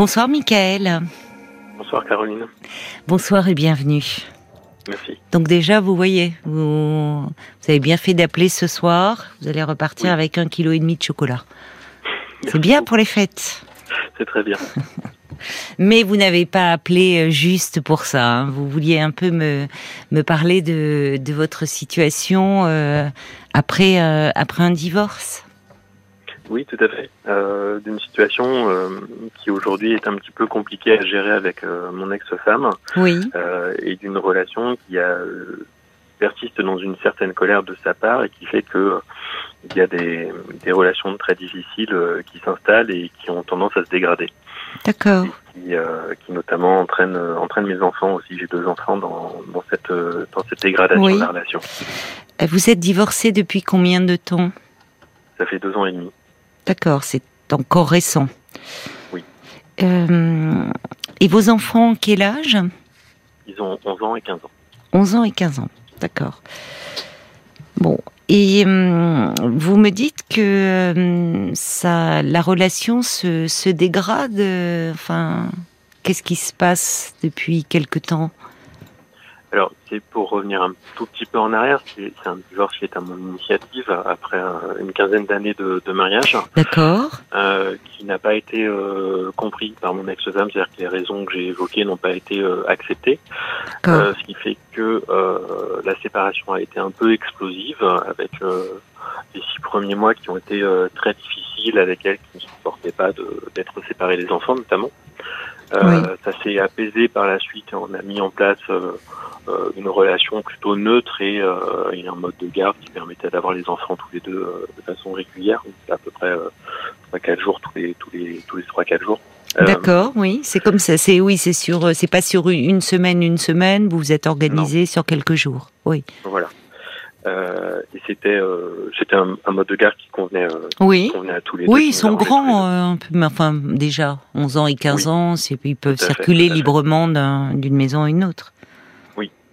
Bonsoir Michael. Bonsoir Caroline. Bonsoir et bienvenue. Merci. Donc déjà, vous voyez, vous, vous avez bien fait d'appeler ce soir. Vous allez repartir avec un kilo et demi de chocolat. C'est bien pour les fêtes. C'est très bien. Mais vous n'avez pas appelé euh, juste pour ça. hein. Vous vouliez un peu me, me parler de, de votre situation euh, après, euh, après un divorce. Oui, tout à fait. Euh, D'une situation euh, qui aujourd'hui est un petit peu compliquée à gérer avec euh, mon ex-femme Oui. et d'une relation qui a, persiste dans une certaine colère de sa part et qui fait que il y a des, des relations très difficiles qui s'installent et qui ont tendance à se dégrader. D'accord. Qui, qui notamment entraînent, euh, entraînent mes enfants aussi. J'ai deux enfants dans, dans, cette, dans cette dégradation Oui. de la relation. Vous êtes divorcé depuis combien de temps? Ça fait deux ans et demi. D'accord, c'est encore récent. Oui. Euh, et vos enfants, quel âge? Ils ont 11 ans et 15 ans. 11 ans et 15 ans. D'accord. Bon. Et hum, vous me dites que hum, ça, la relation se, se dégrade. euh, Enfin, qu'est-ce qui se passe depuis quelque temps? Alors, c'est pour revenir un tout petit peu en arrière, c'est un divorce qui est à mon initiative après une quinzaine d'années de, de mariage, D'accord. euh, qui n'a pas été euh, compris par mon ex-femme, c'est-à-dire que les raisons que j'ai évoquées n'ont pas été euh, acceptées. Euh, ce qui fait que euh, la séparation a été un peu explosive, avec euh, les six premiers mois qui ont été euh, très difficiles avec elle, qui ne supportait pas de- d'être séparée des enfants notamment. Euh, Oui. Ça s'est apaisé par la suite on a mis en place euh, euh, une relation plutôt neutre et, euh, et un mode de garde qui permettait d'avoir les enfants tous les deux de façon régulière, à peu près trois quatre jours tous les tous les tous les trois quatre jours. D'accord, oui, c'est comme ça. C'est oui, c'est sur, c'est pas sur une, une semaine, une semaine. Vous vous êtes organisé sur quelques jours. Oui. Voilà. Euh, et c'était euh, c'était un, un mode de garde qui convenait, euh, Oui. qui convenait à tous les. Oui, ils sont grands, euh, un peu, mais enfin déjà 11 ans et 15 Oui. ans, ils peuvent circuler fait. librement d'un- d'une maison à une autre.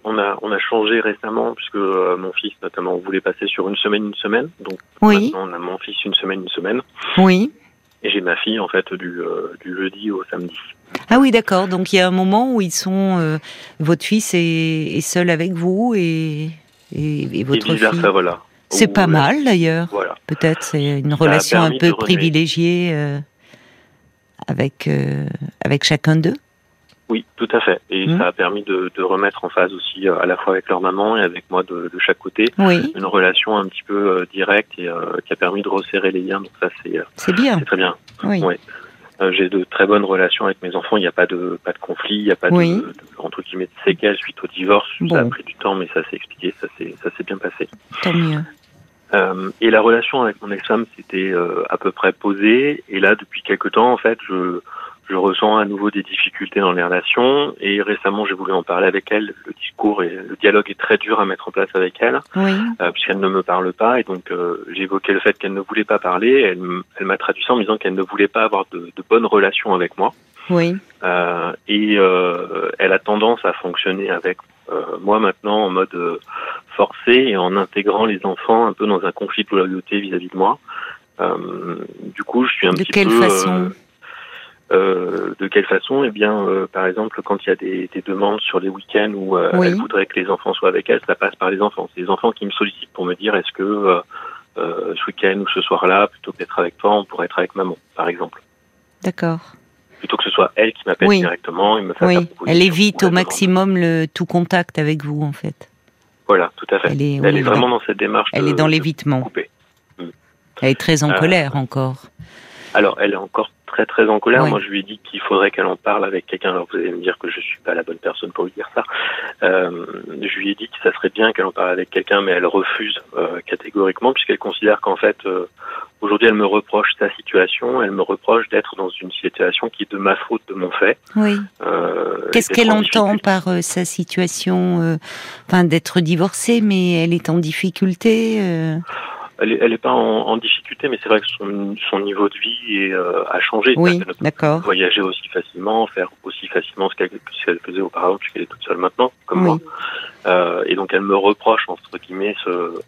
On a on a changé récemment puisque euh, mon fils notamment voulait passer sur une semaine une semaine. Donc Oui, maintenant on a mon fils une semaine une semaine oui. et j'ai ma fille en fait du euh, du jeudi au samedi. Ah oui, d'accord. Donc il y a un moment où ils sont, euh, votre fils est, est seul avec vous et et, et votre et fille. voilà. C'est pas euh, mal d'ailleurs. Voilà. Peut-être c'est une relation un peu privilégiée euh, avec euh, avec chacun d'eux. Oui, tout à fait. Et Mm. ça a permis de, de remettre en phase aussi euh, à la fois avec leur maman et avec moi de, de chaque côté Oui, une relation un petit peu euh, directe et euh, qui a permis de resserrer les liens. Donc ça c'est euh, c'est bien. c'est très bien. Oui. Ouais. Euh, j'ai de très bonnes relations avec mes enfants. Il n'y a pas de pas de conflit, il n'y a pas Oui. de, de entre guillemets de séquelles suite au divorce. Ça a pris du temps, mais ça s'est expliqué, ça s'est ça s'est bien passé. Tant mieux. Euh, et la relation avec mon ex-femme s'était euh, à peu près posée. Et là, depuis quelque temps, en fait, je je ressens à nouveau des difficultés dans les relations. Et récemment, j'ai voulu en parler avec elle. Le discours et le dialogue est très dur à mettre en place avec elle Oui, euh, puisqu'elle ne me parle pas et donc euh, j'ai évoqué le fait qu'elle ne voulait pas parler. Elle, elle m'a traduit ça en me disant qu'elle ne voulait pas avoir de, de bonnes relations avec moi oui, Euh, et euh, elle a tendance à fonctionner avec euh, moi maintenant en mode euh, forcé et en intégrant les enfants un peu dans un conflit de loyauté vis-à-vis de moi. Euh, du coup, je suis un De petit quelle peu. façon? Euh, de quelle façon Eh bien, euh, par exemple, quand il y a des, des demandes sur les week-ends où euh, Oui. elle voudrait que les enfants soient avec elle, ça passe par les enfants. C'est les enfants qui me sollicitent pour me dire est-ce que ce week-end ou ce soir-là, plutôt que d'être avec toi, on pourrait être avec maman, par exemple. d'accord. Plutôt que ce soit elle qui m'appelle Oui. directement et me la Oui, elle évite au maximum le tout contact avec vous en fait. Voilà, tout à fait. Elle est, Elle oui, est vraiment dans cette démarche. elle de- est dans l'évitement. couper. Elle est très en colère encore. Alors, elle est encore très très en colère. Moi, je lui ai dit qu'il faudrait qu'elle en parle avec quelqu'un. Alors, vous allez me dire que je suis pas la bonne personne pour lui dire ça. Euh, je lui ai dit que ça serait bien qu'elle en parle avec quelqu'un, mais elle refuse euh, catégoriquement puisqu'elle considère qu'en fait, euh, aujourd'hui, elle me reproche sa situation. Elle me reproche d'être dans une situation qui est de ma faute, de mon fait. Oui. Qu'est-ce qu'elle en entend par sa situation, enfin d'être divorcée, mais elle est en difficulté. Elle est, elle est pas en, en difficulté, mais c'est vrai que son, son niveau de vie est, euh, a changé. Oui, d'accord. voyager aussi facilement, faire aussi facilement ce qu'elle faisait auparavant, puisqu'elle est toute seule maintenant, comme Oui. moi. Euh, et donc elle me reproche entre guillemets ce,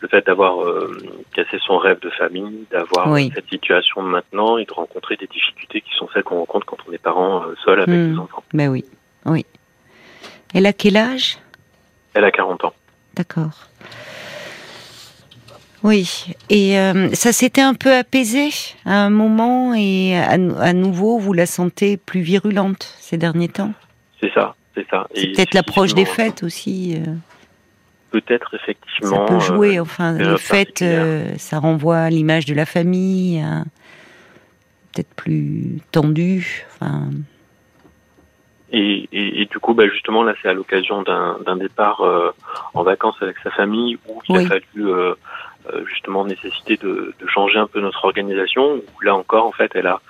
le fait d'avoir euh, cassé son rêve de famille, d'avoir Oui. cette situation maintenant et de rencontrer des difficultés qui sont celles qu'on rencontre quand on est parent euh, seul avec Hmm. des enfants. Ben oui, oui. Elle a quel âge? Elle a 40 ans. D'accord. Oui, et euh, ça s'était un peu apaisé à un moment et à, à nouveau vous la sentez plus virulente ces derniers temps? C'est ça, c'est ça. C'est peut-être l'approche des fêtes aussi. euh, Peut-être ça effectivement. peut jouer. euh, Enfin, période les fêtes, euh, ça renvoie à l'image de la famille, peut-être plus tendue. Enfin, Et, et, et du coup, bah, justement, là, c'est à l'occasion d'un d'un départ euh, en vacances avec sa famille où il Oui. a fallu euh, justement nécessiter de, de changer un peu notre organisation. Où là encore, en fait, elle a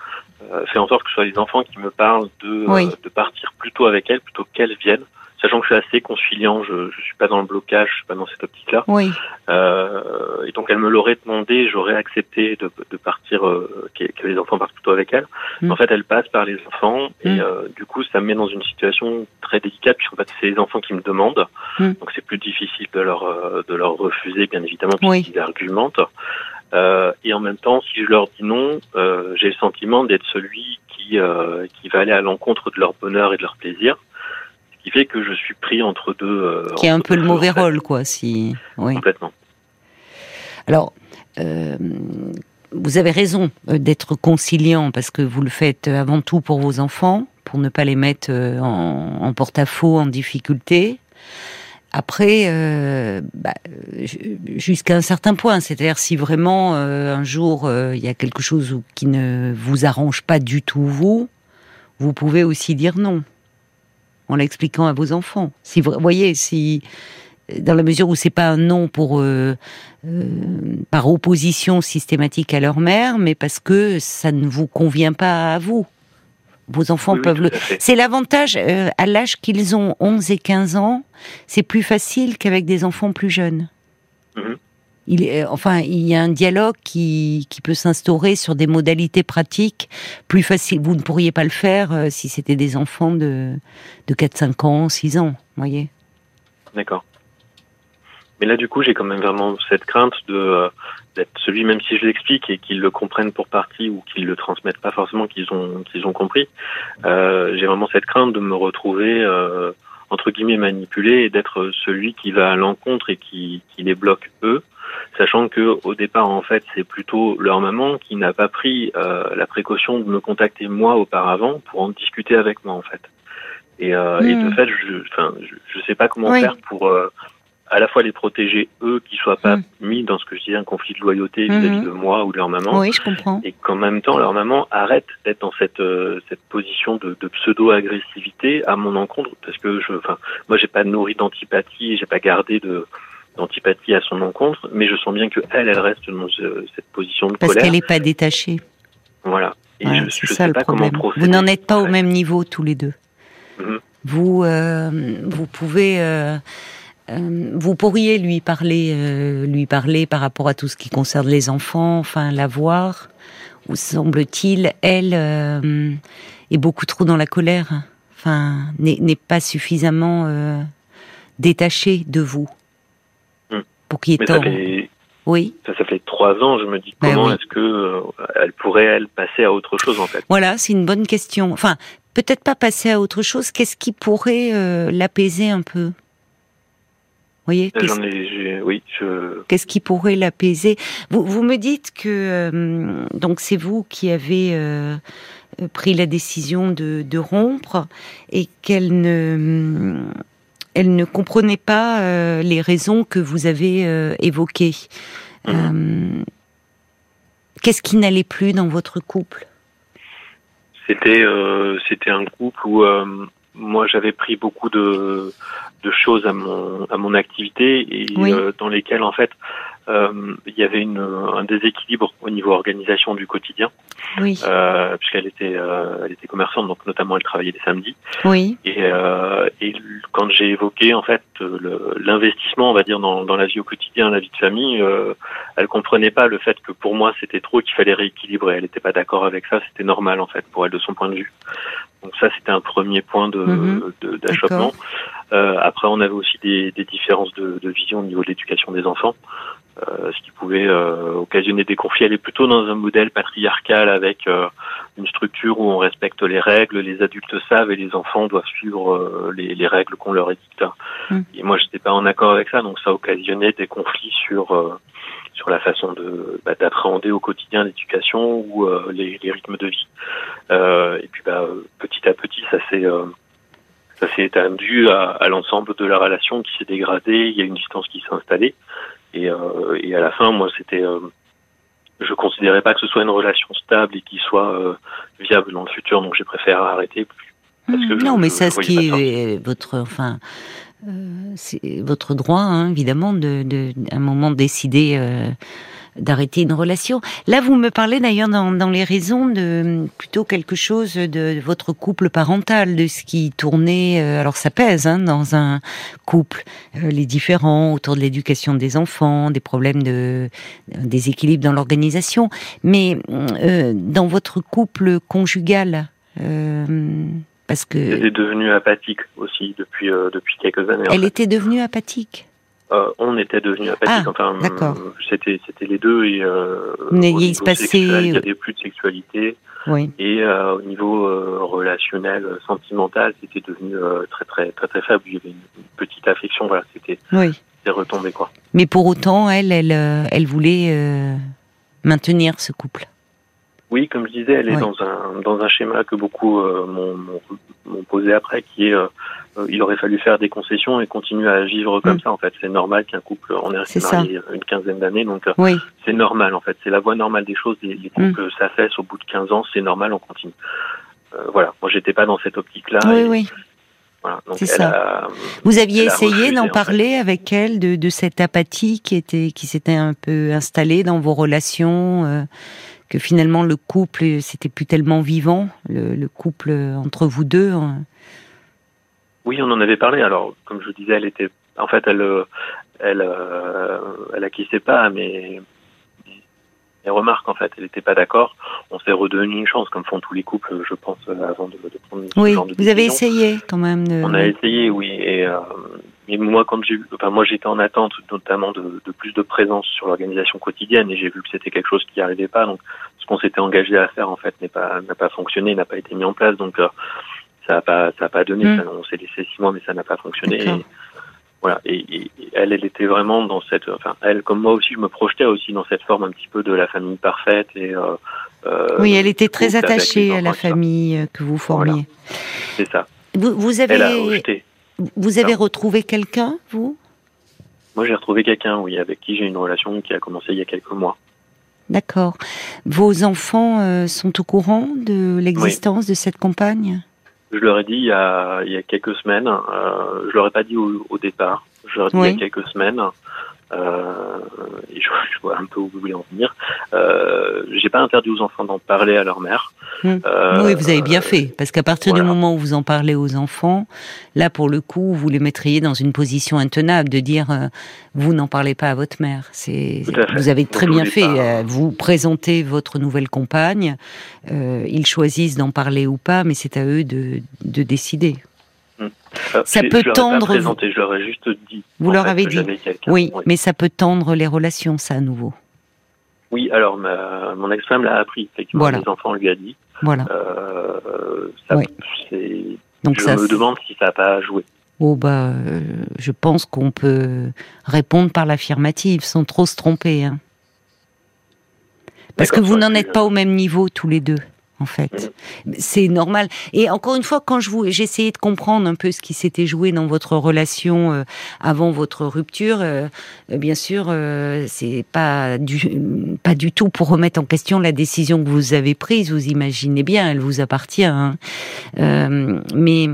euh, fait en sorte que ce soit les enfants qui me parlent de, Oui. euh, de partir plutôt avec elle plutôt qu'elles viennent. Sachant que je suis assez conciliant, je je suis pas dans le blocage, je suis pas dans cette optique-là. oui, Euh, et donc elle me l'aurait demandé, j'aurais accepté de, de partir, euh, que, que les enfants partent plutôt avec elle. Mm. En fait, elle passe par les enfants et Mm. euh, du coup, ça me met dans une situation très délicate puisqu'en fait, c'est les enfants qui me demandent. Mm. Donc c'est plus difficile de leur euh, de leur refuser, bien évidemment, Oui. puisqu'ils argumentent. Euh, et en même temps, si je leur dis non, euh, j'ai le sentiment d'être celui qui euh, qui va aller à l'encontre de leur bonheur et de leur plaisir. Qui fait que je suis pris entre deux. euh, qui est un peu le mauvais rôle, quoi. Si, oui. Complètement. Alors, euh, vous avez raison euh, d'être conciliant parce que vous le faites euh, avant tout pour vos enfants, pour ne pas les mettre en, en porte-à-faux, en difficulté. Après, euh, bah, ju- jusqu'à un certain point, c'est-à-dire si vraiment euh, un jour euh, il y a quelque chose qui ne vous arrange pas du tout vous, vous pouvez aussi dire non en l'expliquant à vos enfants. Si vous voyez, si dans la mesure où c'est pas un non pour euh, euh, par opposition systématique à leur mère, mais parce que ça ne vous convient pas à vous. Vos enfants Oui, peuvent le. C'est l'avantage euh, à l'âge qu'ils ont, 11 et 15 ans, c'est plus facile qu'avec des enfants plus jeunes. Mhm. Il euh, enfin, il y a un dialogue qui, qui peut s'instaurer sur des modalités pratiques plus faciles. Vous ne pourriez pas le faire euh, si c'était des enfants de, de 4, 5 ans, 6 ans, voyez D'accord. Mais là, du coup, j'ai quand même vraiment cette crainte de euh, d'être celui, même si je l'explique et qu'ils le comprennent pour partie ou qu'ils le transmettent pas forcément, qu'ils ont qu'ils ont compris. J'ai vraiment cette crainte de me retrouver entre guillemets manipulé et d'être celui qui va à l'encontre et qui, qui les bloque eux, sachant que au départ, en fait, c'est plutôt leur maman qui n'a pas pris euh, la précaution de me contacter moi auparavant pour en discuter avec moi, en fait. Et, euh, et de Mm. fait, je, enfin, je, je sais pas comment Oui. faire pour euh, à la fois les protéger eux, qu'ils soient pas Mm. mis dans ce que je dis un conflit de loyauté vis-à-vis Mhm. de moi ou de leur maman, Oui, je comprends. et qu'en même temps leur maman arrête d'être dans cette euh, cette position de, de pseudo-agressivité à mon encontre, parce que je, enfin, moi j'ai pas nourri d'antipathie, j'ai pas gardé de d'antipathie à son encontre, mais je sens bien que elle, elle reste dans ce- cette position de Parce colère. qu'elle n'est pas détachée. Voilà. Et je, c'est je ça sais le pas problème. comment procéder. Vous n'en êtes pas au même niveau tous les deux. Mhm. Vous, euh, vous pouvez, euh, vous pourriez lui parler, euh, lui parler par rapport à tout ce qui concerne les enfants, enfin la voir. Ou semble-t-il, elle euh, est beaucoup trop dans la colère. Enfin, n'est pas suffisamment euh, détachée de vous Mm. pour qu'il y ait Mais ça tort. fait, Oui. ça, ça fait trois ans, je me dis Ben comment oui. est-ce que euh, elle pourrait elle passer à autre chose en fait? Voilà, c'est une bonne question. Enfin, peut-être pas passer à autre chose. Qu'est-ce qui pourrait euh, l'apaiser un peu? Voyez Là, qu'est-ce- J'en ai, j'ai- oui, je, Qu'est-ce qui pourrait l'apaiser? Vous, vous me dites que euh, donc c'est vous qui avez euh, euh, pris la décision de, de rompre et qu'elle ne elle ne comprenait pas euh, les raisons que vous avez euh, évoquées. Euh, Qu'est-ce qui n'allait plus dans votre couple? C'était euh, c'était un couple où euh, moi j'avais pris beaucoup de de choses à mon à mon activité et Oui. euh, dans lesquelles en fait euh, il y avait une un déséquilibre au niveau organisation du quotidien Oui, euh, puisqu'elle était euh, elle était commerçante donc notamment elle travaillait les samedis. Oui, et euh, et quand j'ai évoqué en fait euh, l'investissement on va dire dans dans la vie au quotidien la vie de famille euh, elle comprenait pas le fait que pour moi c'était trop qu'il fallait rééquilibrer. Elle n'était pas d'accord avec ça c'était normal en fait pour elle de son point de vue. Donc ça c'était un premier point de de- d'achoppement. Après, on avait aussi des, des différences de, de, vision au niveau de l'éducation des enfants. Euh, ce qui pouvait euh, occasionner des conflits. Elle est plutôt dans un modèle patriarcal avec euh, une structure où on respecte les règles, les adultes savent et les enfants doivent suivre les, les, règles qu'on leur édicte. Mm. Et moi, j'étais pas en accord avec ça, donc ça occasionnait des conflits sur sur la façon de bah, d'appréhender au quotidien l'éducation ou les, les, rythmes de vie. et puis, bah, petit à petit, ça s'est ça s'est étendu à, à l'ensemble de la relation qui s'est dégradée. Il y a une distance qui s'est installée. Et, euh, et à la fin, moi, c'était, euh, je considérais pas que ce soit une relation stable et qui soit euh, viable dans le futur, donc j'ai préféré arrêter. Parce que non, mais ça, ce qui est votre, enfin, c'est votre droit, hein, évidemment, de, de, un moment décider d'arrêter une relation. Là, vous me parlez d'ailleurs dans, dans, les raisons de plutôt quelque chose de votre couple parental, de ce qui tournait. Euh, alors ça pèse hein, dans un couple, euh, les différends autour de l'éducation des enfants, des problèmes de des équilibres dans l'organisation. Mais euh, dans votre couple conjugal. parce que elle est devenue apathique aussi depuis depuis quelques années. Elle était devenue apathique? Euh, on était devenus apathiques. Ah, enfin, c'était c'était les deux et euh, il se passait... il y avait plus de sexualité. Oui. Et euh, au niveau relationnel, sentimental, c'était devenu très très très très faible. Il y avait une, petite affection. Voilà, c'était oui. retombé quoi. Mais pour autant, elle, elle, elle voulait maintenir ce couple. Oui, comme je disais, elle est dans un dans un schéma que beaucoup m'ont posé après, qui est euh, il aurait fallu faire des concessions et continuer à vivre comme mm. ça. En fait, c'est normal qu'un couple, on est resté marié une quinzaine d'années, donc euh, c'est normal. En fait, c'est la voie normale des choses. Les, les couples ça mm. au bout de 15 ans, c'est normal, on continue. Euh, voilà. Moi, j'étais pas dans cette optique-là. Oui, oui. Voilà, ça. Vous aviez essayé d'en parler avec elle de, de, cette apathie qui était, qui s'était un peu installée dans vos relations, euh, que finalement le couple c'était plus tellement vivant, le, le couple entre vous deux. Hein. Oui, on en avait parlé. Alors, comme je vous disais, elle était, en fait, elle, elle, euh, elle acquiesçait pas mais mes remarques. En fait, elle n'était pas d'accord. On s'est redevenu une chance, comme font tous les couples, je pense, avant de, de prendre oui, ce genre de vous avez essayé quand même. De... On a essayé, oui. Et euh, mais moi, quand j'ai, enfin, moi, j'étais en attente, notamment de, de plus de présence sur l'organisation quotidienne, et j'ai vu que c'était quelque chose qui n'arrivait pas. Donc, ce qu'on s'était engagé à faire, en fait, n'est pas, n'a pas fonctionné, n'a pas été mis en place. Donc, euh, ça n'a pas, ça a pas donné. Hmm. on s'est laissé six mois, mais ça n'a pas fonctionné. Et, voilà. Et, elle, elle était vraiment dans cette, enfin, elle, comme moi aussi, je me projetais aussi dans cette forme un petit peu de la famille parfaite et. Euh, euh oui, elle était très attachée à la famille euh, que vous formiez. C'est ça. Vous, vous avez. Vous avez retrouvé quelqu'un, vous? Moi, j'ai retrouvé quelqu'un, oui, avec qui j'ai une relation qui a commencé il y a quelques mois. D'accord. Vos enfants euh, sont au courant de l'existence de cette compagne? Je leur ai dit il y a, il y a quelques semaines, euh, je leur ai pas dit au, au départ, je leur ai dit il y a quelques semaines, euh, et je, je, vois un peu où vous voulez en venir. Euh, j'ai pas interdit aux enfants d'en parler à leur mère. Hmm. Euh, oui, vous avez bien fait, parce qu'à partir du moment où vous en parlez aux enfants, là pour le coup, vous les mettriez dans une position intenable de dire euh, vous n'en parlez pas à votre mère. C'est vous avez très bien fait. Vous présentez votre nouvelle compagne, ils choisissent d'en parler ou pas, mais c'est à eux de, de décider. Ça peut tendre. Présenté, je leur ai juste dit. Vous leur avez dit. Oui, mais ça peut tendre les relations, ça à nouveau. Oui, alors mon ex-femme l'a appris. Effectivement, les enfants lui a dit. Voilà. Euh, ça, Donc je me demande si ça n'a pas joué. Oh bah, euh, je pense qu'on peut répondre par l'affirmative sans trop se tromper. Hein. Parce que vous n'en êtes pas au même niveau tous les deux en fait. C'est normal. Et encore une fois, quand je vous, j'essayais de comprendre un peu ce qui s'était joué dans votre relation euh, avant votre rupture. Euh, bien sûr, euh, c'est pas du, pas du tout pour remettre en question la décision que vous avez prise. Vous imaginez bien, elle vous appartient. Hein. mais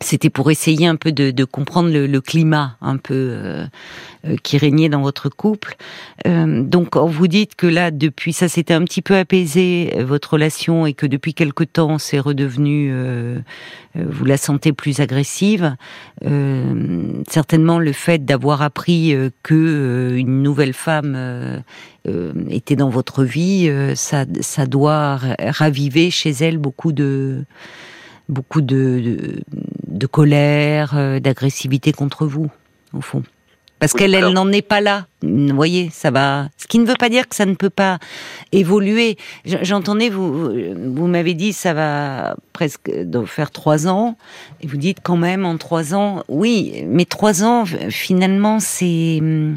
c'était pour essayer un peu de, de comprendre le, le, climat un peu euh, euh, qui régnait dans votre couple. Euh, donc, vous dites que là, depuis ça, s'était un petit peu apaisé votre relation et que depuis quelque temps, c'est redevenu, vous la sentez plus agressive. certainement, le fait d'avoir appris que une nouvelle femme était dans votre vie, ça, ça doit raviver chez elle beaucoup de beaucoup de, de colère, euh, d'agressivité contre vous, au fond. Parce qu'elle, elle n'en est pas là. Vous voyez, ça va. Ce qui ne veut pas dire que ça ne peut pas évoluer. J'entendais, vous, vous m'avez dit, ça va presque faire trois ans. Et vous dites quand même en trois ans, oui, mais trois ans, finalement, c'est, euh,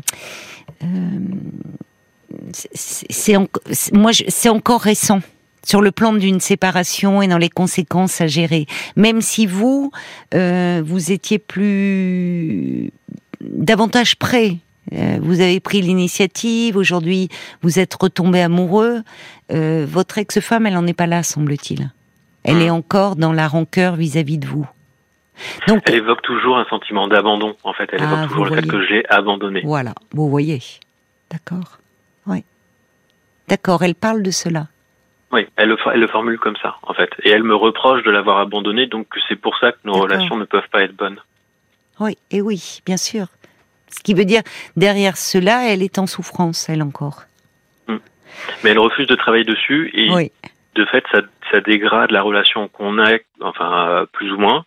c'est, moi, c'est encore récent sur le plan d'une séparation et dans les conséquences à gérer. Même si vous, euh, vous étiez plus davantage près. Euh, vous avez pris l'initiative, aujourd'hui vous êtes retombé amoureux. Euh, votre ex-femme, elle n'en est pas là, semble-t-il. Elle hmm. est encore dans la rancœur vis-à-vis de vous. Donc, elle évoque toujours un sentiment d'abandon, en fait. Elle évoque ah, toujours le fait que j'ai abandonné. Voilà, vous voyez. D'accord. Oui. D'accord, elle parle de cela. Oui, elle le, elle le, formule comme ça, en fait. Et elle me reproche de l'avoir abandonné, donc c'est pour ça que nos relations ne peuvent pas être bonnes. Oui, et oui, bien sûr. Ce qui veut dire, derrière cela, elle est en souffrance, elle encore. Hmm. Mais elle refuse de travailler dessus et de fait, ça, ça dégrade la relation qu'on a, enfin, euh, plus ou moins.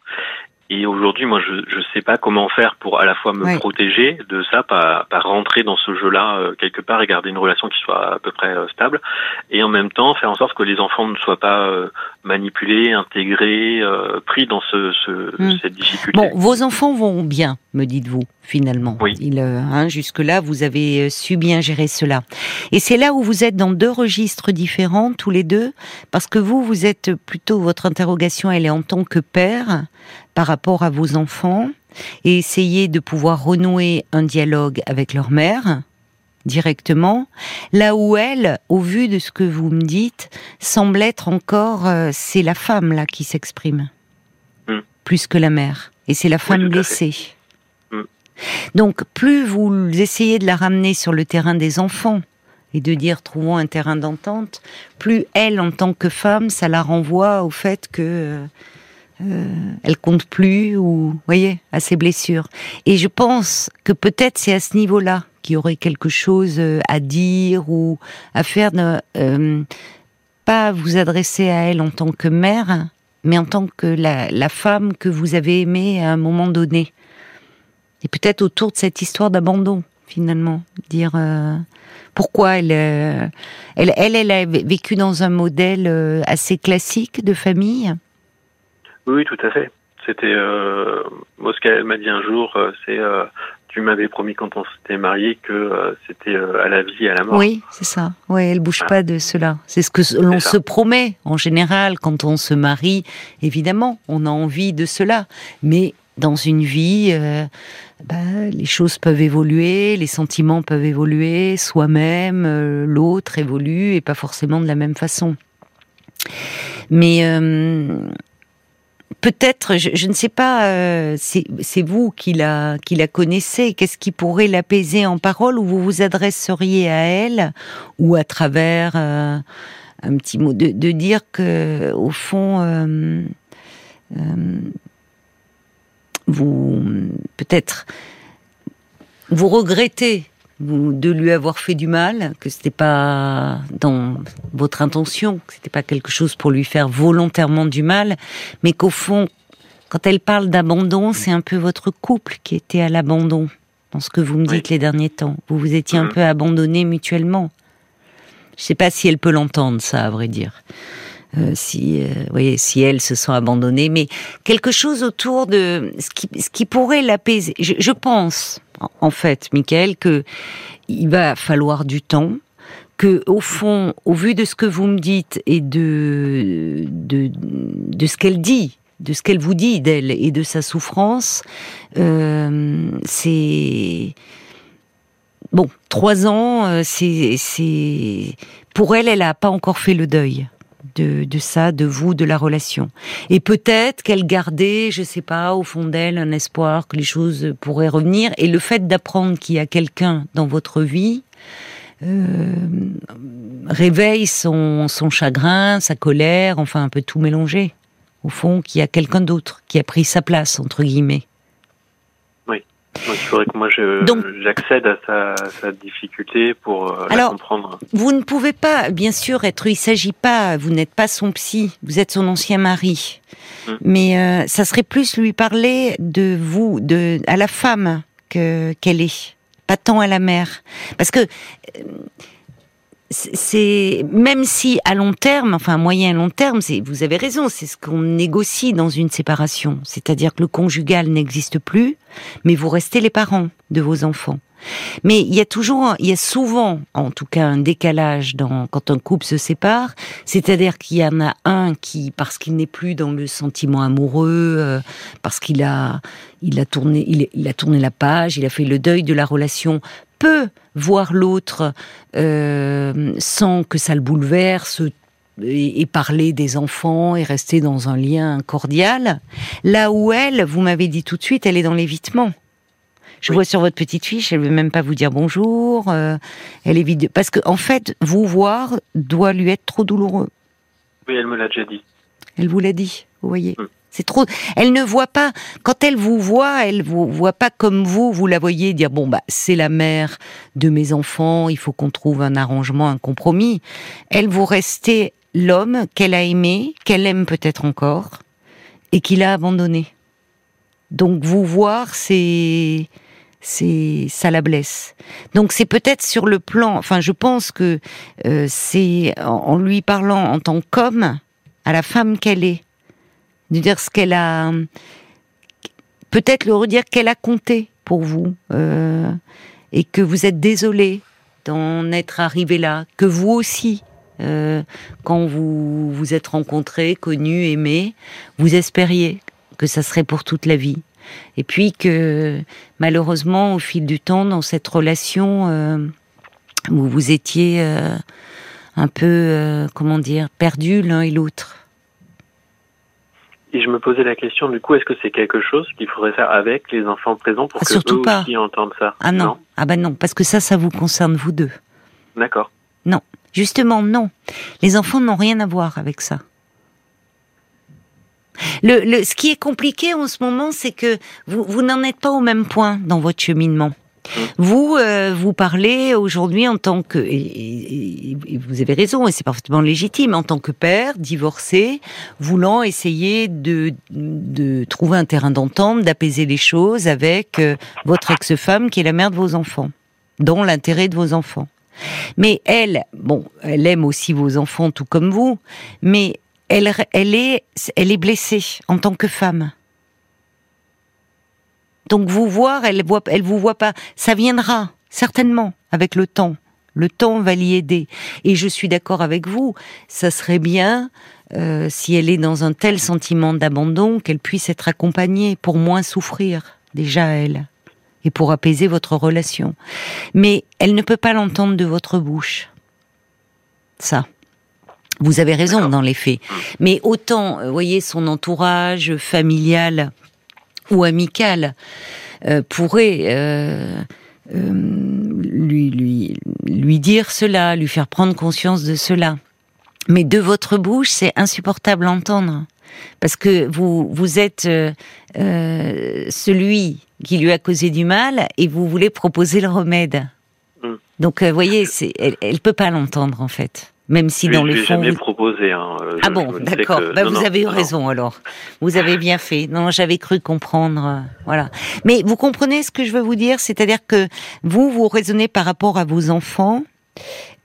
Et aujourd'hui, moi, je ne sais pas comment faire pour à la fois me protéger de ça, pas, pas rentrer dans ce jeu-là euh, quelque part et garder une relation qui soit à peu près euh, stable, et en même temps faire en sorte que les enfants ne soient pas euh, manipulés, intégrés, pris dans ce, ce hmm. cette difficulté. Bon, vos enfants vont bien, me dites-vous finalement. Oui. Il, hein, jusque-là, vous avez su bien gérer cela. Et c'est là où vous êtes dans deux registres différents, tous les deux, parce que vous, vous êtes plutôt, votre interrogation, elle est en tant que père, par rapport à vos enfants et essayer de pouvoir renouer un dialogue avec leur mère directement, là où elle, au vu de ce que vous me dites, semble être encore, euh, c'est la femme là qui s'exprime, hmm. plus que la mère, et c'est la femme blessée. Hmm. Donc plus vous essayez de la ramener sur le terrain des enfants, et de dire trouvons un terrain d'entente, plus elle, en tant que femme, ça la renvoie au fait que euh, euh, elle compte plus ou voyez à ses blessures. Et je pense que peut-être c'est à ce niveau-là qu'il y aurait quelque chose euh, à dire ou à faire. De, euh, pas vous adresser à elle en tant que mère, mais en tant que la, femme que vous avez aimée à un moment donné. Et peut-être autour de cette histoire d'abandon, finalement, dire pourquoi elle, elle, elle, elle a vécu dans un modèle assez classique de famille oui, tout à fait. C'était euh, moi ce qu'elle m'a dit un jour, euh, c'est euh, tu m'avais promis quand on s'était mariés que euh, c'était à la vie et à la mort. Oui, c'est ça. Oui, elle bouge pas de cela. C'est ce que l'on se promet en général quand on se marie. Évidemment, on a envie de cela, mais dans une vie, bah, les choses peuvent évoluer, les sentiments peuvent évoluer, soi-même, l'autre évolue et pas forcément de la même façon. Mais peut-être, je, ne sais pas, euh, c'est vous qui la, connaissez, qu'est-ce qui pourrait l'apaiser en parole ou vous vous adresseriez à elle ou à travers euh, un petit mot de, dire que au fond euh, vous peut-être vous regrettez de lui avoir fait du mal, que c'était pas dans votre intention, que c'était pas quelque chose pour lui faire volontairement du mal, mais qu'au fond, quand elle parle d'abandon, c'est un peu votre couple qui était à l'abandon, dans ce que vous me dites les derniers temps. Vous vous étiez un mmh. peu abandonnés mutuellement. Je sais pas si elle peut l'entendre, ça, à vrai dire. Euh, si, euh, voyez, si elle se sent abandonnée, mais quelque chose autour de ce qui, ce qui pourrait l'apaiser. Je, pense, en fait, Michael, que il va falloir du temps, que au fond, au vu de ce que vous me dites et de de, ce qu'elle dit, de ce qu'elle vous dit d'elle et de sa souffrance, euh, c'est bon, trois ans, euh, c'est c'est pour elle, elle a pas encore fait le deuil de, ça, de vous, de la relation. Et peut-être qu'elle gardait, je sais pas, au fond d'elle, un espoir que les choses pourraient revenir. Et le fait d'apprendre qu'il y a quelqu'un dans votre vie euh, réveille son, son chagrin, sa colère, enfin un peu tout mélangé. Au fond, qu'il y a quelqu'un d'autre qui a pris sa place, entre guillemets. Donc il faudrait que moi j'accède à sa, sa, difficulté pour euh, Alors, la comprendre. Vous ne pouvez pas, bien sûr, être. Il s'agit pas. Vous n'êtes pas son psy. Vous êtes son ancien mari. Hmm. Mais euh, ça serait plus lui parler de vous, de à la femme que qu'elle est, pas tant à la mère, parce que. Euh, c'est même si à long terme, enfin moyen et long terme, vous avez raison, c'est ce qu'on négocie dans une séparation, c'est-à-dire que le conjugal n'existe plus, mais vous restez les parents de vos enfants. Mais il y a toujours, il y a souvent, en tout cas, un décalage quand un couple se sépare. C'est-à-dire qu'il y en a un qui, parce qu'il n'est plus dans le sentiment amoureux, euh, parce qu'il a, il a tourné, il, a tourné la page, il a fait le deuil de la relation, peut voir l'autre euh, sans que ça le bouleverse et, parler des enfants et rester dans un lien cordial. Là où elle, vous m'avez dit tout de suite, elle est dans l'évitement. Je vois sur votre petite fiche, elle veut même pas vous dire bonjour. Euh, elle évite parce que en fait, vous voir doit lui être trop douloureux. Oui, elle me l'a déjà dit. Elle vous l'a dit, vous voyez. Hmm. C'est trop. Elle ne voit pas. Quand elle vous voit, elle vous voit pas comme vous. Vous la voyez dire bon bah c'est la mère de mes enfants. Il faut qu'on trouve un arrangement, un compromis. Elle vous restez l'homme qu'elle a aimé, qu'elle aime peut-être encore, et qu'il a abandonné. Donc vous voir, c'est c'est ça la blesse. Donc c'est peut-être sur le plan. Enfin, je pense que euh, c'est en lui parlant en tant qu'homme à la femme qu'elle est de dire ce qu'elle a, peut-être le redire qu'elle a compté pour vous, euh, et que vous êtes désolé d'en être arrivé là, que vous aussi, euh, quand vous vous êtes rencontrés, connus, aimés, vous espériez que ça serait pour toute la vie. Et puis que malheureusement, au fil du temps, dans cette relation, euh, où vous étiez un peu, comment dire, perdus l'un et l'autre. Et je me posais la question, du coup, est-ce que c'est quelque chose qu'il faudrait faire avec les enfants présents pour ah, que eux aussi entendent ça? Ah non. Ah ben non, parce que ça, ça vous concerne vous deux. D'accord. Non, justement non. Les enfants n'ont rien à voir avec ça. Le, le, ce qui est compliqué en ce moment, c'est que vous, vous n'en êtes pas au même point dans votre cheminement. Vous, euh, vous parlez aujourd'hui en tant que, et, vous avez raison, et c'est parfaitement légitime, en tant que père, divorcé, voulant essayer de, de trouver un terrain d'entente, d'apaiser les choses avec euh, votre ex-femme qui est la mère de vos enfants, dont l'intérêt de vos enfants. Mais elle, bon, elle aime aussi vos enfants tout comme vous, mais elle, elle est, elle est blessée en tant que femme. Donc vous voir, elle voit, elle vous voit pas. Ça viendra certainement avec le temps. Le temps va l'y aider. Et je suis d'accord avec vous. Ça serait bien euh, si elle est dans un tel sentiment d'abandon qu'elle puisse être accompagnée pour moins souffrir déjà elle et pour apaiser votre relation. Mais elle ne peut pas l'entendre de votre bouche. Ça. Vous avez raison dans les faits. Mais autant, vous euh, voyez, son entourage familial ou amical euh, pourrait euh, euh, lui, lui, lui dire cela, lui faire prendre conscience de cela. Mais de votre bouche, c'est insupportable à entendre. Parce que vous, vous êtes celui qui lui a causé du mal et vous voulez proposer le remède. Mm. Donc, vous voyez, elle ne peut pas l'entendre en fait. Même si dans le fond. jamais proposé. Hein. ah bon, d'accord. Bah, vous avez eu raison alors. Vous avez bien fait. Non, j'avais cru comprendre. Euh, voilà. Mais vous comprenez ce que je veux vous dire, c'est-à-dire que vous vous raisonnez par rapport à vos enfants.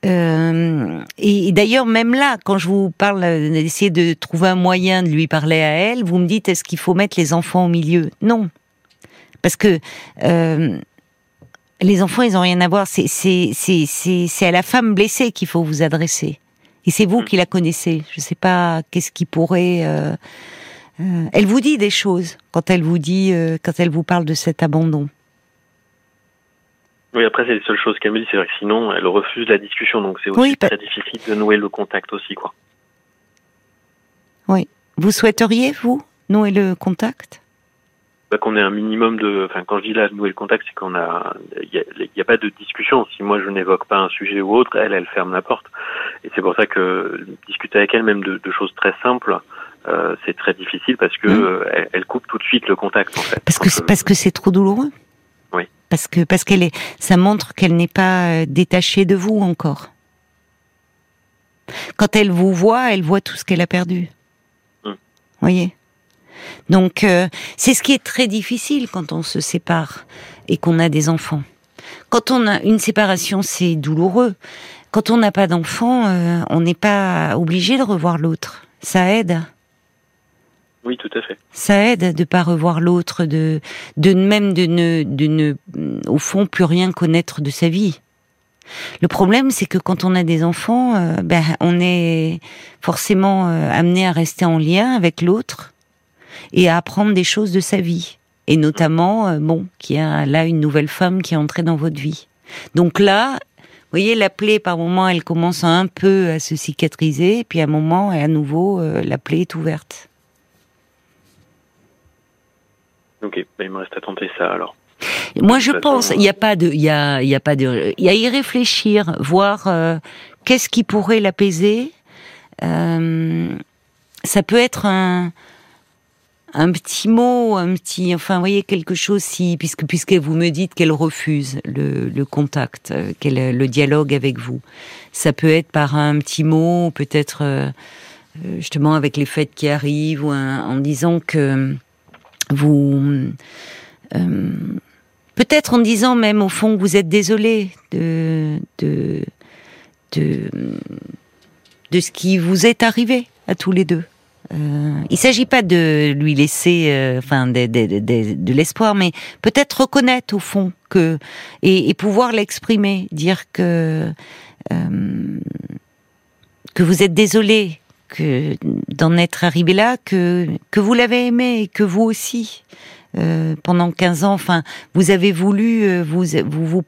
Euh, et d'ailleurs, même là, quand je vous parle d'essayer de trouver un moyen de lui parler à elle, vous me dites est-ce qu'il faut mettre les enfants au milieu? Non, parce que euh, les enfants, ils ont rien à voir. C'est c'est à la femme blessée qu'il faut vous adresser. Et c'est vous mm. qui la connaissez. Je sais pas qu'est-ce qui pourrait. Euh, euh, elle vous dit des choses quand elle vous dit, euh, quand elle vous parle de cet abandon. Oui, après c'est les seules choses qu'elle me dit, c'est vrai que sinon elle refuse la discussion, donc c'est aussi très difficile de nouer le contact aussi, quoi. Oui. Vous souhaiteriez vous nouer le contact? bah, qu'on ait un minimum de. Enfin, quand je dis là nouer le contact, c'est qu'on a. Il n'y a, pas de discussion. Si moi je n'évoque pas un sujet ou autre, elle, elle ferme la porte. Et c'est pour ça que discuter avec elle, même de, de choses très simples, euh, c'est très difficile parce que mmh. elle, coupe tout de suite le contact. En fait. Parce que c'est parce que c'est trop douloureux. parce que parce qu'elle est, ça montre qu'elle n'est pas détachée de vous encore. Quand elle vous voit, elle voit tout ce qu'elle a perdu. Hum. Voyez? Donc c'est ce qui est très difficile quand on se sépare et qu'on a des enfants. Quand on a une séparation, c'est douloureux. Quand on n'a pas d'enfant, euh, on n'est pas obligé de revoir l'autre. Ça aide. Oui, tout à fait. Ça aide de pas revoir l'autre, de, de même de ne, de ne, au fond, plus rien connaître de sa vie. Le problème, c'est que quand on a des enfants, euh, ben, on est forcément euh, amené à rester en lien avec l'autre et à apprendre des choses de sa vie et notamment, euh, bon, qu'il y a là une nouvelle femme qui est entrée dans votre vie. Donc là, vous voyez, la plaie, par moment, elle commence un peu à se cicatriser, puis à un moment, et à nouveau, euh, la plaie est ouverte. Ok, ben, il me reste à tenter ça alors. Moi, je pense, il n'y a pas de, il y a, il y a pas de, il y a y réfléchir, voir euh, qu'est-ce qui pourrait l'apaiser. ça peut être un, un petit mot, un petit, enfin, vous voyez quelque chose si, puisque puisque vous me dites qu'elle refuse le, le contact, euh, qu'elle le dialogue avec vous, ça peut être par un petit mot, peut-être euh, euh, justement avec les fêtes qui arrivent, ou en disant que vous, peut-être en disant même au fond que vous êtes désolé de de de ce qui vous est arrivé à tous les deux. Euh, il s'agit pas de lui laisser, euh, enfin, de, l'espoir, mais peut-être reconnaître au fond que et, pouvoir l'exprimer, dire que euh, que vous êtes désolé que d'en être arrivé là, que que vous l'avez aimé, et que vous aussi. Euh, pendant 15 ans, enfin, vous avez voulu, vous, vous,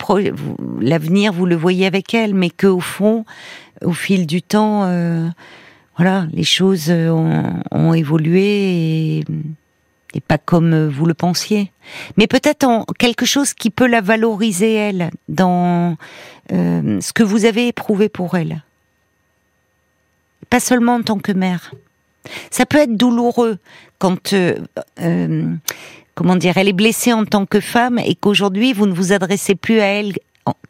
l'avenir, vous le voyez avec elle, mais que au fond, au fil du temps, voilà, les choses ont, évolué et, pas comme vous le pensiez. Mais peut-être quelque chose qui peut la valoriser elle dans euh, ce que vous avez éprouvé pour elle. Pas seulement en tant que mère. Ça peut être douloureux quand euh, euh, comment dire, elle est blessée en tant que femme et qu'aujourd'hui vous ne vous adressez plus à elle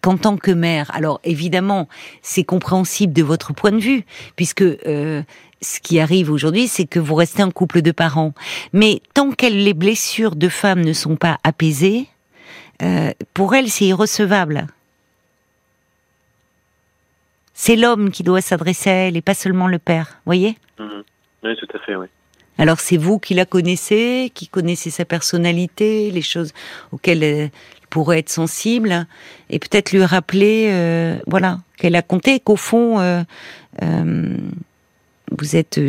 qu'en tant que mère. Alors évidemment, c'est compréhensible de votre point de vue, puisque euh, ce qui arrive aujourd'hui, c'est que vous restez un couple de parents. Mais tant que les blessures de femmes ne sont pas apaisées, euh, pour elle, c'est irrecevable. C'est l'homme qui doit s'adresser à elle et pas seulement le père, voyez? Mhm. Oui, tout à fait, oui. Alors c'est vous qui la connaissez, qui connaissez sa personnalité, les choses auxquelles elle pourrait être sensible, et peut-être lui rappeler, euh, voilà, qu'elle a compté, qu'au fond, euh, euh, vous êtes,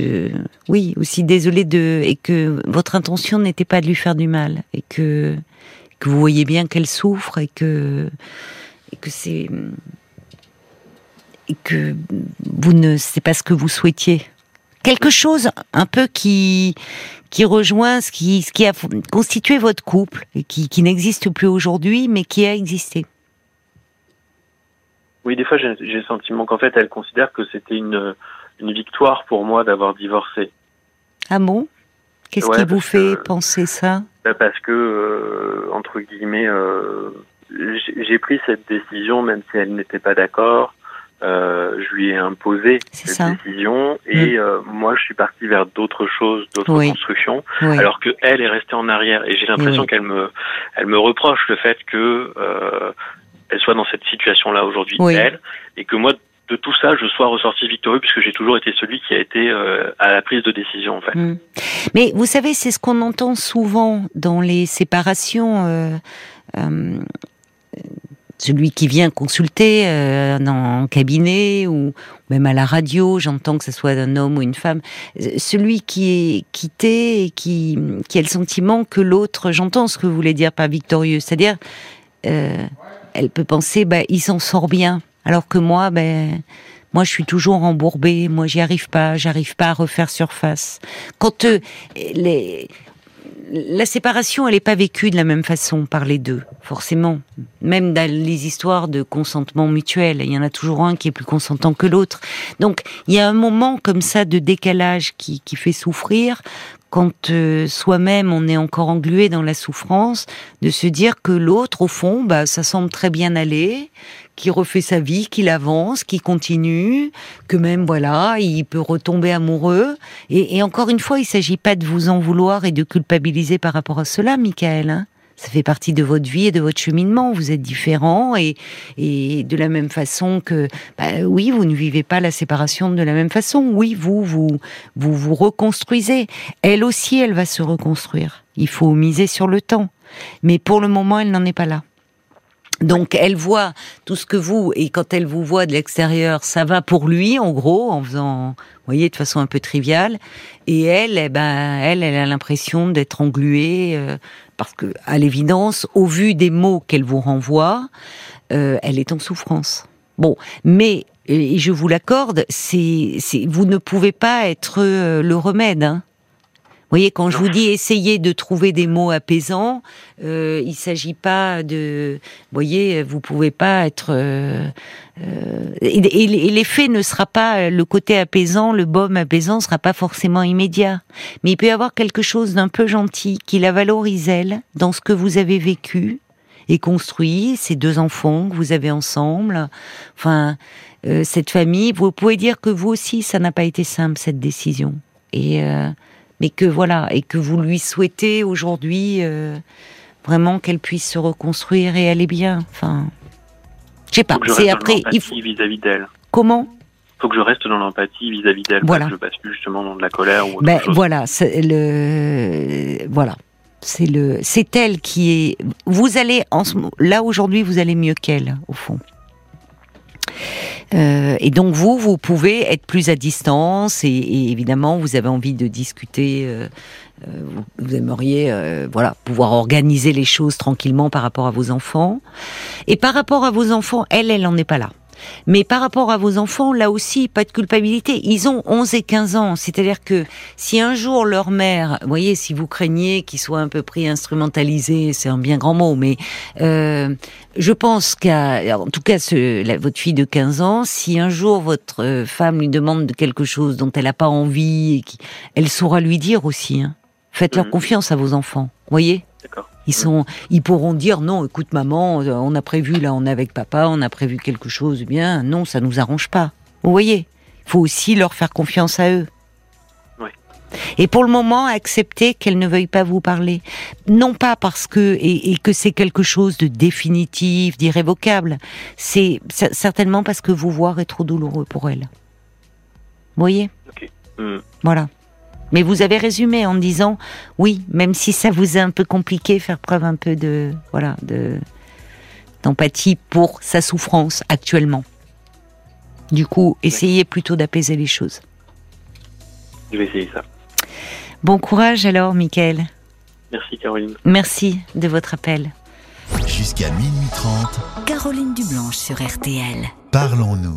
oui, aussi désolé de, et que votre intention n'était pas de lui faire du mal, et que vous voyez bien qu'elle souffre, et que et que c'est que vous ne, c'est pas ce que vous souhaitiez quelque chose un peu qui qui rejoint ce qui ce qui a constitué votre couple et qui, qui n'existe plus aujourd'hui mais qui a existé. Oui, des fois j'ai le sentiment qu'en fait elle considère que c'était une une victoire pour moi d'avoir divorcé. Ah bon? Qu'est-ce qui vous fait penser ça? Bah, Parce que euh, entre guillemets euh, j'ai pris cette décision même si elle n'était pas d'accord euh, je lui ai imposé cette décision et mm. euh, moi je suis parti vers d'autres choses, d'autres constructions, alors que elle est restée en arrière et j'ai l'impression qu'elle me, elle me reproche le fait que euh, elle soit dans cette situation-là aujourd'hui, elle, et que moi de tout ça, je sois ressorti victorieux puisque j'ai toujours été celui qui a été euh, à la prise de décision en fait. Mm. Mais vous savez, c'est ce qu'on entend souvent dans les séparations. Euh, celui qui vient consulter euh, en cabinet ou même à la radio, j'entends que ce soit un homme ou une femme, celui qui est quitté et qui, qui a le sentiment que l'autre, j'entends ce que vous voulez dire par victorieux, c'est-à-dire, euh, elle peut penser, bah, il s'en sort bien, alors que moi, ben, moi, je suis toujours embourbée, moi, j'y arrive pas, j'arrive pas à refaire surface. Quand euh, les, la séparation, elle n'est pas vécue de la même façon par les deux, forcément. Même dans les histoires de consentement mutuel, il y en a toujours un qui est plus consentant que l'autre. Donc, il y a un moment comme ça de décalage qui, fait souffrir quand euh, soi-même on est encore englué dans la souffrance, de se dire que l'autre, au fond, bah, ça semble très bien aller, qu'il refait sa vie, qu'il avance, qu'il continue, que même voilà, il peut retomber amoureux. Et, et encore une fois, il s'agit pas de vous en vouloir et de culpabiliser par rapport à cela, Michael. Hein ça fait partie de votre vie et de votre cheminement. Vous êtes différent et, et de la même façon que, bah, oui, vous ne vivez pas la séparation de la même façon. Oui, vous, vous, vous vous reconstruisez. Elle aussi, elle va se reconstruire. Il faut miser sur le temps. Mais pour le moment, elle n'en est pas là. Donc elle voit tout ce que vous et quand elle vous voit de l'extérieur, ça va pour lui en gros en faisant, vous voyez, de façon un peu triviale. Et elle, eh ben, elle, elle a l'impression d'être engluée euh, parce que, à l'évidence, au vu des mots qu'elle vous renvoie, euh, elle est en souffrance. Bon, mais je vous l'accorde, c'est, vous ne pouvez pas être euh, le remède. Hein voyez, quand je vous dis essayer de trouver des mots apaisants, euh, il s'agit pas de, vous voyez, vous pouvez pas être. Euh, euh, et, l'effet ne sera pas le côté apaisant, le baume apaisant sera pas forcément immédiat, mais il peut y avoir quelque chose d'un peu gentil qui la valorise elle dans ce que vous avez vécu et construit, ces deux enfants que vous avez ensemble, enfin euh, cette famille. Vous pouvez dire que vous aussi, ça n'a pas été simple cette décision et euh, mais que voilà, et que vous lui souhaitez aujourd'hui euh, vraiment qu'elle puisse se reconstruire et aller bien. Enfin, je sais pas. C'est après. Il faut vis-à-vis d'elle. Comment? Faut que je reste dans l'empathie vis-à-vis d'elle, voilà. que je passe plus justement dans de la colère ou autre ben, chose. Voilà, c'est le, voilà, c'est le, c'est elle qui est. Vous allez en là aujourd'hui, vous allez mieux qu'elle au fond. Euh, et donc vous, vous pouvez être plus à distance et, évidemment vous avez envie de discuter. Euh, euh, vous, aimeriez, voilà, pouvoir organiser les choses tranquillement par rapport à vos enfants. Et par rapport à vos enfants, elle, elle n'en est pas là. Mais par rapport à vos enfants, là aussi, pas de culpabilité. Ils ont 11 et 15 ans. C'est-à-dire que si un jour leur mère, vous voyez, si vous craignez qu'ils soient un peu pris instrumentalisés, c'est un bien grand mot, mais euh, je pense qu'à, en tout cas, ce, votre fille de 15 ans, si un jour votre euh, femme lui demande de quelque chose dont elle n'a pas envie, et elle saura lui dire aussi. Hein. Faites leur mhm. confiance à vos enfants, voyez D'accord. Ils sont, ils pourront dire non. Écoute, maman, on a prévu là, on est avec papa, on a prévu quelque chose. Bien, non, ça nous arrange pas. Vous voyez, il faut aussi leur faire confiance à eux. Oui. Et pour le moment, accepter qu'elles ne veuillent pas vous parler, non pas parce que et, que c'est quelque chose de définitif, d'irrévocable. C'est certainement parce que vous voir est trop douloureux pour elles. Vous voyez? Ok. Hmm. Voilà. Mais vous avez résumé en disant oui, même si ça vous est un peu compliqué, faire preuve un peu de voilà de d'empathie pour sa souffrance actuellement. Du coup, essayez plutôt d'apaiser les choses. Je vais essayer ça. Bon courage alors, Michael. Merci Caroline. Merci de votre appel. Jusqu'à minuit 30. Caroline Dublanche sur RTL. Parlons-nous.